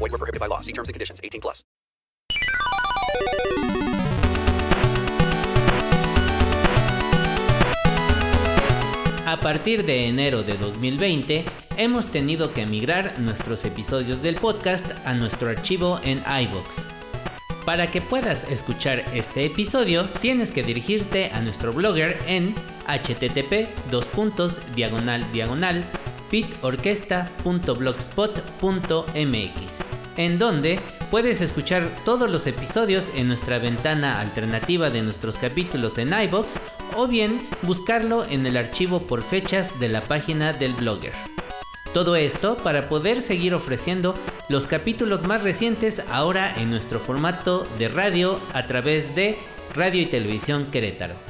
Void were prohibited by law. See terms and conditions. 18 plus. A partir de enero de 2020, hemos tenido que migrar nuestros episodios del podcast a nuestro archivo en iVoox. Para que puedas escuchar este episodio, tienes que dirigirte a nuestro blogger en http diagonal pitorquesta.blogspot.mx, en donde puedes escuchar todos los episodios en nuestra ventana alternativa de nuestros capítulos en iBox o bien buscarlo en el archivo por fechas de la página del blogger. Todo esto para poder seguir ofreciendo los capítulos más recientes ahora en nuestro formato de radio a través de Radio y Televisión Querétaro.